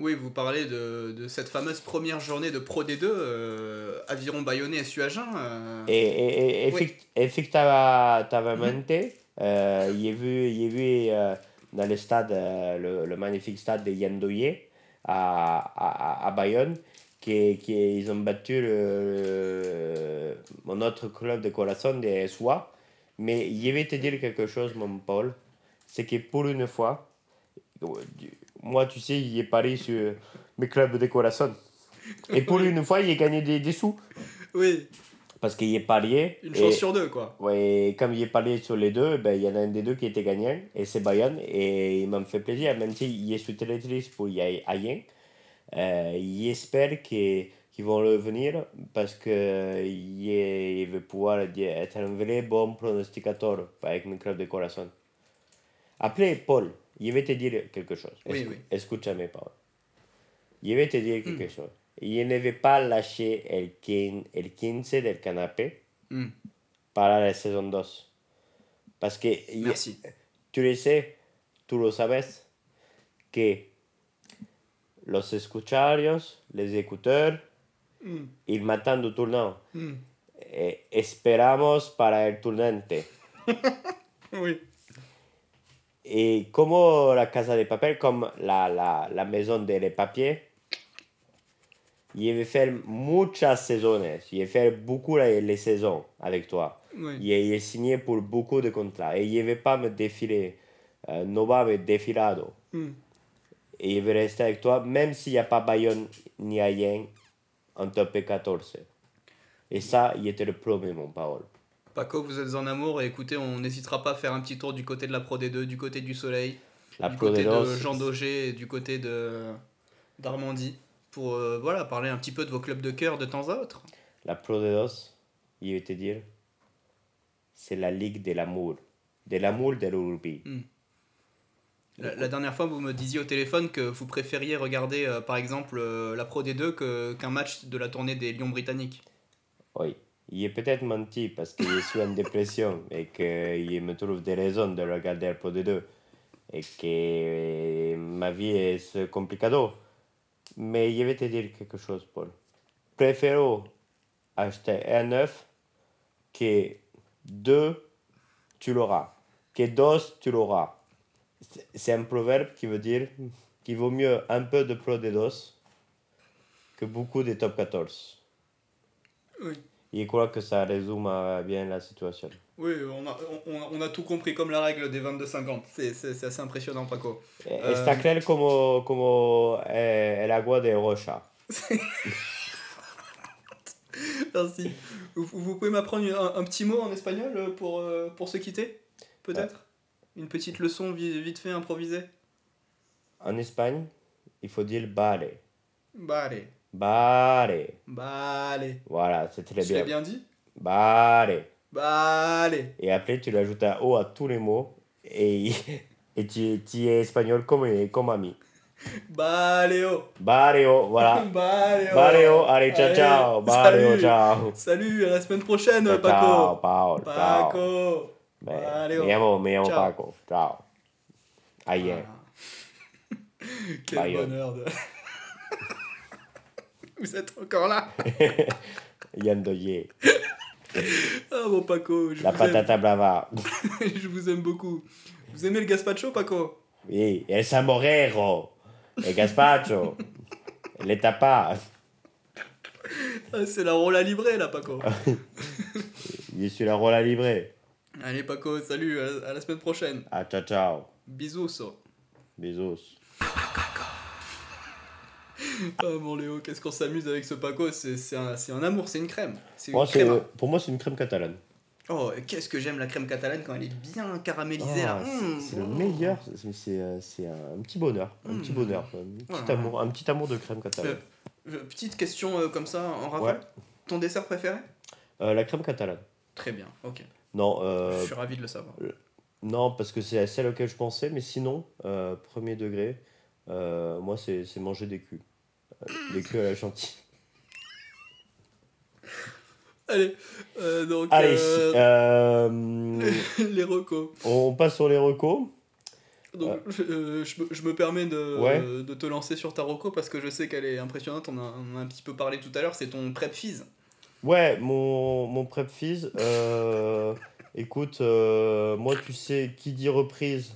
Speaker 2: Oui, vous parlez de, de cette fameuse première journée de Pro D2, euh, Aviron Bayonnais et Suagen. euh,
Speaker 3: Et, et, et
Speaker 2: Oui.
Speaker 3: effect- effectivamente, euh, j'ai vu, euh, dans le stade, euh, le, le magnifique stade de Yandoye à, à, à Bayonne, qu'ils ont battu le, mon autre club de corazon de Soie. Mais je vais te dire quelque chose, mon Paul, c'est que pour une fois, moi, tu sais, j'ai parié sur mes clubs de corazon. Et pour une fois, j'ai gagné des, des sous.
Speaker 2: Oui,
Speaker 3: Parce qu'il est parié.
Speaker 2: une
Speaker 3: et-
Speaker 2: chance sur deux, quoi.
Speaker 3: Ouais, comme il est parié sur les deux, ben, il y en a un des deux qui était gagnant, et c'est Bayonne, et il m'a fait plaisir, même s'il est sous très triste pour y aller. Euh, J'espère que- qu'ils vont revenir parce que il il veut pouvoir être un vrai bon pronosticateur avec mon club de corazon. Après, Paul, je vais te dire quelque chose.
Speaker 2: Oui, oui.
Speaker 3: Escucha mes paroles. Je vais te dire quelque chose. Je ne vais pas lâcher el, quin- el 15 del canapé
Speaker 2: Hmm,
Speaker 3: para la saison 2. Parce que
Speaker 2: Merci.
Speaker 3: tu le sais, tú lo sabes, que los escucharios, les écouteurs,
Speaker 2: Hmm,
Speaker 3: ils m'attendent
Speaker 2: hmm.
Speaker 3: Eh, esperamos para el turnante.
Speaker 2: Oui.
Speaker 3: Et como la Casa de Papel, comme la, la, la maison de les papiers, je vais faire muchas saisons. Je vais faire beaucoup les, les saisons avec toi.
Speaker 2: oui.
Speaker 3: J'ai j'ai signé pour beaucoup de contrats. Et je ne pas me défiler. Euh, no va me défilado.
Speaker 2: Hmm.
Speaker 3: Et je vais rester avec toi, même s'il n'y a pas Bayonne ni Ayen en top 14. Et ça, il était le premier, mon Paul.
Speaker 2: Paco, vous êtes en amour et écoutez, on n'hésitera pas à faire un petit tour du côté de la Pro D2, du côté du Soleil,
Speaker 3: La
Speaker 2: du
Speaker 3: Pro
Speaker 2: côté
Speaker 3: de
Speaker 2: Jean Daugé et du côté de d'Armandie pour euh, voilà, parler un petit peu de vos clubs de cœur de temps à autre.
Speaker 3: La Pro de Dos, je vais te dire, c'est la ligue de l'amour. De l'amour de rugby.
Speaker 2: La, la dernière fois, vous me disiez au téléphone que vous préfériez regarder euh, par exemple euh, la Pro D2 que- qu'un match de la tournée des Lions britanniques.
Speaker 3: Oui. J'ai peut-être menti parce que je suis en dépression et je me trouve des raisons de regarder Pro de 2 et que ma vie est complicado. Mais je vais te dire quelque chose, Paul. Préfère acheter un œuf, que deux, tu l'auras. Que dos, tu l'auras. C'est un proverbe qui veut dire qu'il vaut mieux un peu de pro de dos que beaucoup de top 14.
Speaker 2: Oui.
Speaker 3: Je crois que ça résume euh, bien la situation.
Speaker 2: Oui, on a, on, on a tout compris, comme la règle des 22-50. C'est assez impressionnant, Paco. Euh,
Speaker 3: Está claro como, como eh, el agua de rocha.
Speaker 2: Merci. Vous, vous pouvez m'apprendre un, un petit mot en espagnol euh, pour, euh, pour se quitter Peut-être? Une petite leçon vi- vite fait improvisée?
Speaker 3: En Espagne, il faut dire Vale.
Speaker 2: Vale.
Speaker 3: Voilà, c'est très
Speaker 2: Tu l'as
Speaker 3: bien.
Speaker 2: bien dit
Speaker 3: Vale.
Speaker 2: Vale.
Speaker 3: Et après, tu l'ajoutes un O à tous les mots et, et tu, tu es espagnol comme, comme ami.
Speaker 2: Valeo.
Speaker 3: Barrio, voilà.
Speaker 2: Valeo.
Speaker 3: Barrio, allez, ciao, ciao. Barrio,
Speaker 2: salut.
Speaker 3: ciao.
Speaker 2: Salut, à la semaine prochaine,
Speaker 3: Ciao,
Speaker 2: Paco.
Speaker 3: Paolo.
Speaker 2: Paco.
Speaker 3: Me,
Speaker 2: Barrio.
Speaker 3: me llamo, me llamo
Speaker 2: Ciao.
Speaker 3: Paco. Ciao. Ayer.
Speaker 2: Ah. Quel
Speaker 3: Bye, yo.
Speaker 2: bonheur de... Vous êtes encore là
Speaker 3: Yandoye.
Speaker 2: Ah bon Paco, je
Speaker 3: La
Speaker 2: vous, aime.
Speaker 3: patata brava.
Speaker 2: je vous aime beaucoup. Vous aimez le gazpacho, Paco?
Speaker 3: Oui, el samorero. El gazpacho. Les tapas.
Speaker 2: Ah, C'est la rola librée là, Paco.
Speaker 3: Je suis la rôle à livrer.
Speaker 2: Allez Paco, salut, à, à la semaine prochaine.
Speaker 3: Ah, ciao, ciao.
Speaker 2: Bisous. so.
Speaker 3: Bisous.
Speaker 2: Ah mon Léo, qu'est-ce qu'on s'amuse avec ce Paco C'est un, amour, c'est une crème. Une
Speaker 3: pour moi, c'est une crème catalane.
Speaker 2: Oh, qu'est-ce que j'aime la crème catalane quand elle est bien caramélisée.
Speaker 3: Ah, c'est-
Speaker 2: Mmh.
Speaker 3: c'est le meilleur. C'est- euh, un petit bonheur. Un petit
Speaker 2: Mm.
Speaker 3: bonheur. Un petit, amour, un petit amour de crème catalane.
Speaker 2: Euh, Petite question euh, comme ça en rafale.
Speaker 3: Ouais.
Speaker 2: Ton dessert préféré?
Speaker 3: Euh, la crème catalane.
Speaker 2: Très bien, ok.
Speaker 3: Non, euh,
Speaker 2: Je suis ravi de le savoir.
Speaker 3: non, parce que c'est celle auquel je pensais, mais sinon, euh, premier degré, euh, moi, c'est manger des culs. Euh, des culs à la chantilly.
Speaker 2: Allez, euh, donc
Speaker 3: Allez,
Speaker 2: euh,
Speaker 3: euh,
Speaker 2: les recos.
Speaker 3: on passe sur les recos.
Speaker 2: Donc, je, euh, je me- je me permets de,
Speaker 3: Ouais.
Speaker 2: de te lancer sur ta reco parce que je sais qu'elle est impressionnante. On, a, on a un petit peu parlé tout à l'heure. C'est ton prep fizz.
Speaker 3: Ouais, mon, mon prep fizz, euh, écoute, euh, moi tu sais, qui dit reprise,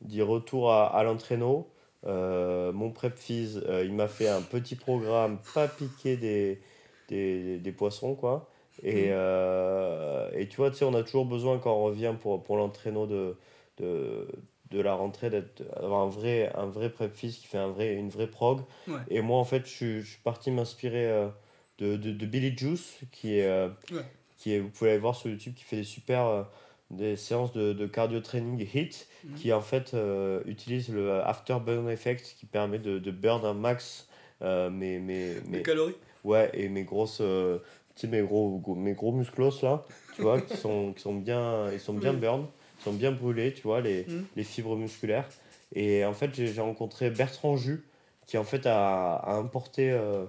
Speaker 3: dit retour à, à l'entraîneau. Euh, mon prep fizz, euh, il m'a fait un petit programme, pas piquer des, des, des poissons, quoi. Et, euh, et tu vois, tu sais, on a toujours besoin quand on revient pour, pour l'entraîneau de, de, de la rentrée d'avoir un vrai, un vrai prep fizz qui fait un vrai, une vraie prog.
Speaker 2: Ouais.
Speaker 3: Et moi, en fait, je, suis- je suis parti m'inspirer euh, de, de, de Billy Juice, qui est,
Speaker 2: Ouais.
Speaker 3: qui est, vous pouvez aller voir sur YouTube, qui fait des super des séances de, de cardio training HIT,
Speaker 2: Mhm.
Speaker 3: qui en fait euh, utilise le afterburn effect, qui permet de, de burn un max euh, mes, mes, mes,
Speaker 2: calories.
Speaker 3: ouais, et mes grosses, euh, mes gros, gros- mes gros musclos là, tu vois, qui sont, qui sont bien, ils sont bien
Speaker 2: Oui.
Speaker 3: burn, ils sont bien brûlés, tu vois, les,
Speaker 2: Mhm.
Speaker 3: les fibres musculaires. Et en fait, j'ai j'ai rencontré Bertrand Jus, qui en fait a, a importé, euh,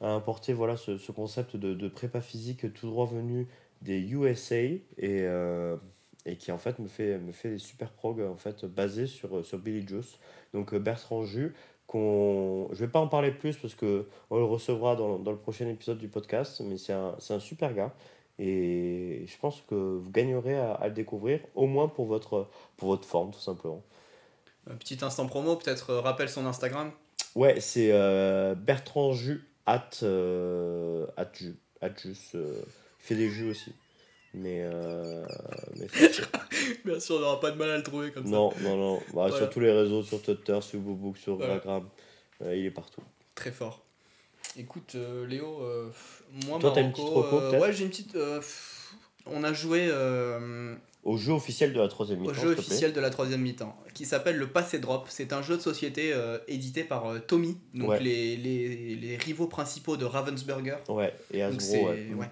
Speaker 3: a importé voilà, ce, ce concept de, de prépa physique tout droit venu des USA et, euh, et qui en fait me fait, me fait des super prog en fait, basés sur, sur Billy Juice. Donc euh, Bertrand Jus, qu'on... je vais pas en parler plus parce que on le recevra dans, dans le prochain épisode du podcast, mais c'est un, c'est un super gars. Et je pense que vous gagnerez à, à le découvrir, au moins pour votre, pour votre forme, tout simplement.
Speaker 2: Un petit instant promo, peut-être euh, rappelle son Instagram.
Speaker 3: Ouais, c'est euh, Bertrand Jus, at, euh, at, jus, at jus, il fait des jus aussi. Mais, euh, mais
Speaker 2: Bien sûr, on n'aura pas de mal à le trouver comme ça.
Speaker 3: non, non, non. Bah,
Speaker 2: Voilà.
Speaker 3: Sur tous les réseaux, sur Twitter, sur Boobook, sur
Speaker 2: Voilà.
Speaker 3: Instagram, euh, il est partout.
Speaker 2: Très fort. Écoute, euh, Léo, moi,
Speaker 3: Toi, t'as une
Speaker 2: Marocco,
Speaker 3: petite reco,
Speaker 2: Ouais, j'ai une petite. on a joué
Speaker 3: Au jeu officiel de la troisième mi-temps.
Speaker 2: au jeu officiel de la troisième mi-temps, qui s'appelle le Passé Drop. C'est un jeu de société édité par Tommy, donc
Speaker 3: Ouais.
Speaker 2: les, les, les rivaux principaux de Ravensburger.
Speaker 3: Ouais, et
Speaker 2: Donc
Speaker 3: Hasbro,
Speaker 2: c'est
Speaker 3: ouais.
Speaker 2: ouais.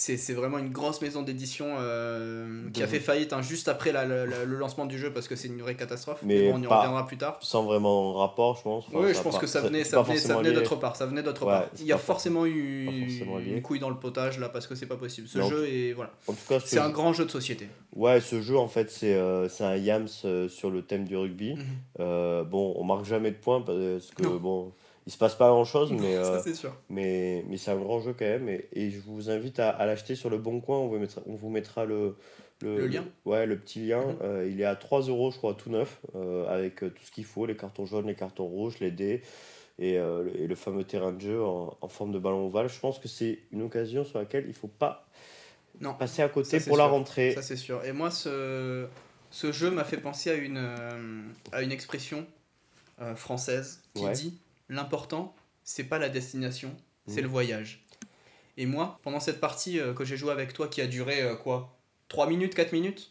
Speaker 2: C'est vraiment une grosse maison d'édition euh, qui a fait faillite hein, juste après la- la- la- le lancement du jeu parce que c'est une vraie catastrophe.
Speaker 3: Mais
Speaker 2: Mais, bon, on y reviendra plus tard.
Speaker 3: Sans vraiment rapport, je pense. Enfin,
Speaker 2: oui, je pense que ça venait, ça venait, ça venait d'autre part. Ça venait d'autre
Speaker 3: Ouais,
Speaker 2: part. Il y a forcément eu
Speaker 3: forcément
Speaker 2: une couille dans le potage là parce que c'est pas possible. Ce jeu est voilà.
Speaker 3: En tout cas, ce
Speaker 2: C'est un
Speaker 3: jeu-
Speaker 2: grand jeu de société.
Speaker 3: Ouais, ce jeu, en fait, c'est euh, un Yams euh, sur le thème du rugby.
Speaker 2: Mhm.
Speaker 3: Euh, bon, on marque jamais de points parce que,
Speaker 2: Non.
Speaker 3: bon, il se passe pas grand chose, mais, euh,
Speaker 2: Ça, c'est sûr.
Speaker 3: mais, mais c'est un grand jeu quand même. Et, et je vous invite à, à l'acheter sur le bon coin. On vous mettra, on vous mettra le,
Speaker 2: Le lien
Speaker 3: Ouais, le petit lien.
Speaker 2: Mhm.
Speaker 3: Euh, il est à 3 euros, je crois, tout neuf, euh, avec tout ce qu'il faut les cartons jaunes, les cartons rouges, les dés et, le- et le fameux terrain de jeu en, en forme de ballon ovale. Je pense que c'est une occasion sur laquelle il faut pas
Speaker 2: Non,
Speaker 3: passer à côté
Speaker 2: Ça,
Speaker 3: pour la rentrée.
Speaker 2: ça c'est sûr. Et moi, ce, ce jeu m'a fait penser à une, euh, à une expression euh, française qui
Speaker 3: Ouais.
Speaker 2: dit l'important, c'est pas la destination, c'est
Speaker 3: Mhm.
Speaker 2: le voyage. Et moi, pendant cette partie euh, que j'ai joué avec toi qui a duré euh, quoi 3 minutes, 4 minutes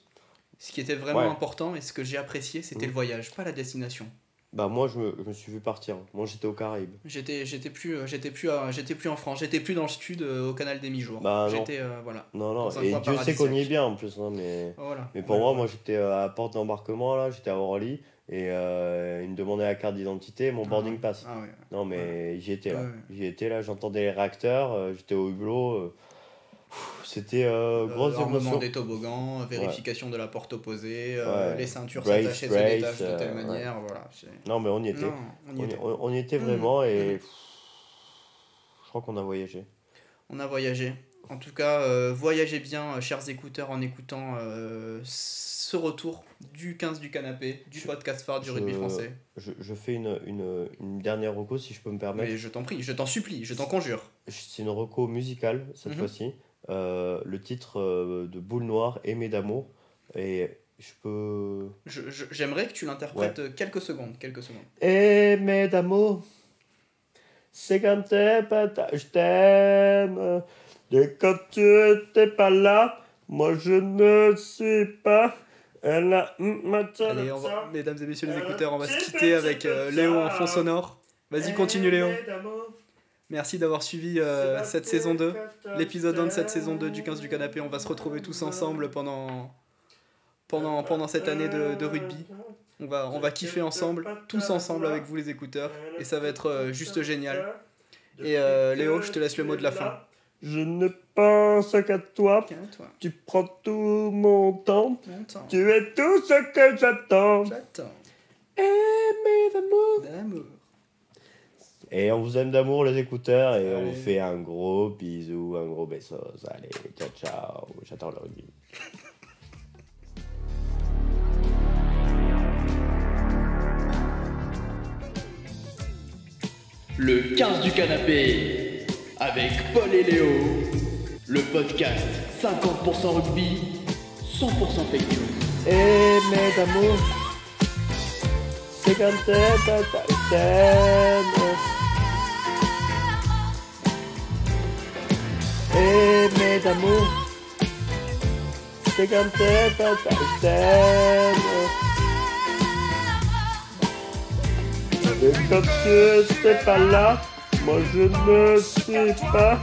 Speaker 2: Ce qui était vraiment
Speaker 3: Ouais.
Speaker 2: important et ce que j'ai apprécié, c'était le voyage, pas la destination.
Speaker 3: Bah, moi, je me, je me suis vu partir. Moi, j'étais aux Caraïbes.
Speaker 2: J'étais, j'étais plus, euh, j'étais plus, j'étais plus en France, j'étais plus dans le sud, euh, au canal des mi-jours.
Speaker 3: Bah, non.
Speaker 2: j'étais, euh, voilà.
Speaker 3: Non, non, et Dieu sait qu'on y est bien en plus. hein, mais...
Speaker 2: Voilà.
Speaker 3: Mais pour
Speaker 2: Ouais,
Speaker 3: moi,
Speaker 2: ouais.
Speaker 3: moi j'étais à la porte d'embarquement, là, j'étais à Orly, et euh, ils me demandaient la carte d'identité mon
Speaker 2: Ah,
Speaker 3: boarding pass.
Speaker 2: Ah ouais.
Speaker 3: Non, mais j'y étais là.
Speaker 2: Ouais.
Speaker 3: J'y étais là, j'entendais les réacteurs, euh, j'étais au hublot. euh, C'était euh, grosse
Speaker 2: Euh, armement
Speaker 3: émotion.
Speaker 2: des toboggans, vérification de la porte opposée,
Speaker 3: Ouais.
Speaker 2: les ceintures s'attachaient, se détachent de telle manière, voilà.
Speaker 3: Non, mais on y était.
Speaker 2: Non, on y
Speaker 3: on,
Speaker 2: était.
Speaker 3: on- on y était
Speaker 2: Mhm.
Speaker 3: vraiment et pff, je crois qu'on a voyagé.
Speaker 2: On a voyagé. En tout cas, voyagez bien, chers écouteurs, en écoutant ce retour du 15 du canapé, du
Speaker 3: Je-
Speaker 2: podcast phare du
Speaker 3: je-
Speaker 2: rugby français.
Speaker 3: Je, je fais une, une, une dernière reco si je peux me permettre.
Speaker 2: Mais je t'en prie, je t'en supplie, je t'en conjure.
Speaker 3: C'est une reco musicale cette
Speaker 2: Mhm.
Speaker 3: fois-ci. Euh, le titre euh, de Boule Noire, Aimé d'amour. Et je peux.
Speaker 2: J'aimerais que tu l'interprètes quelques secondes, quelques secondes.
Speaker 3: Aimé d'amour, c'est quand t'es pas ta- je t'aime. Et quand tu t'es pas là, moi je ne suis pas.
Speaker 2: Allez, on va- mesdames et messieurs les écouteurs, on va se quitter avec euh, Léo en fond sonore. Vas-y, continue Léo. Merci d'avoir suivi euh, cette saison 2. l'épisode 1 de cette saison 2 du 15 du canapé. On va se retrouver tous ensemble pendant, pendant, pendant cette année de, de rugby. On va, on va kiffer ensemble, tous ensemble avec vous les écouteurs. Et ça va être euh, juste génial. Et Léo, je te laisse le mot de la fin.
Speaker 3: Je ne pense qu'à toi.
Speaker 2: Calme-toi.
Speaker 3: Tu prends tout mon temps. Tu es tout ce que j'attends.
Speaker 2: J'attends.
Speaker 3: Aimé d'amour.
Speaker 2: D'amour.
Speaker 3: Et on vous aime d'amour les écouteurs et on vous fait un gros bisou, un gros besos. Allez, ciao ciao. J'attends le rugby.
Speaker 1: Le 15 du canapé avec Paul et Léo. Le podcast 50% rugby, 100% fake news.
Speaker 3: Aimé d'amour. C'est quand t'es pas ta je t'aime. Aimé d'amour. C'est t'aime. Et quand tu n'es pas là, moi je ne suis pas.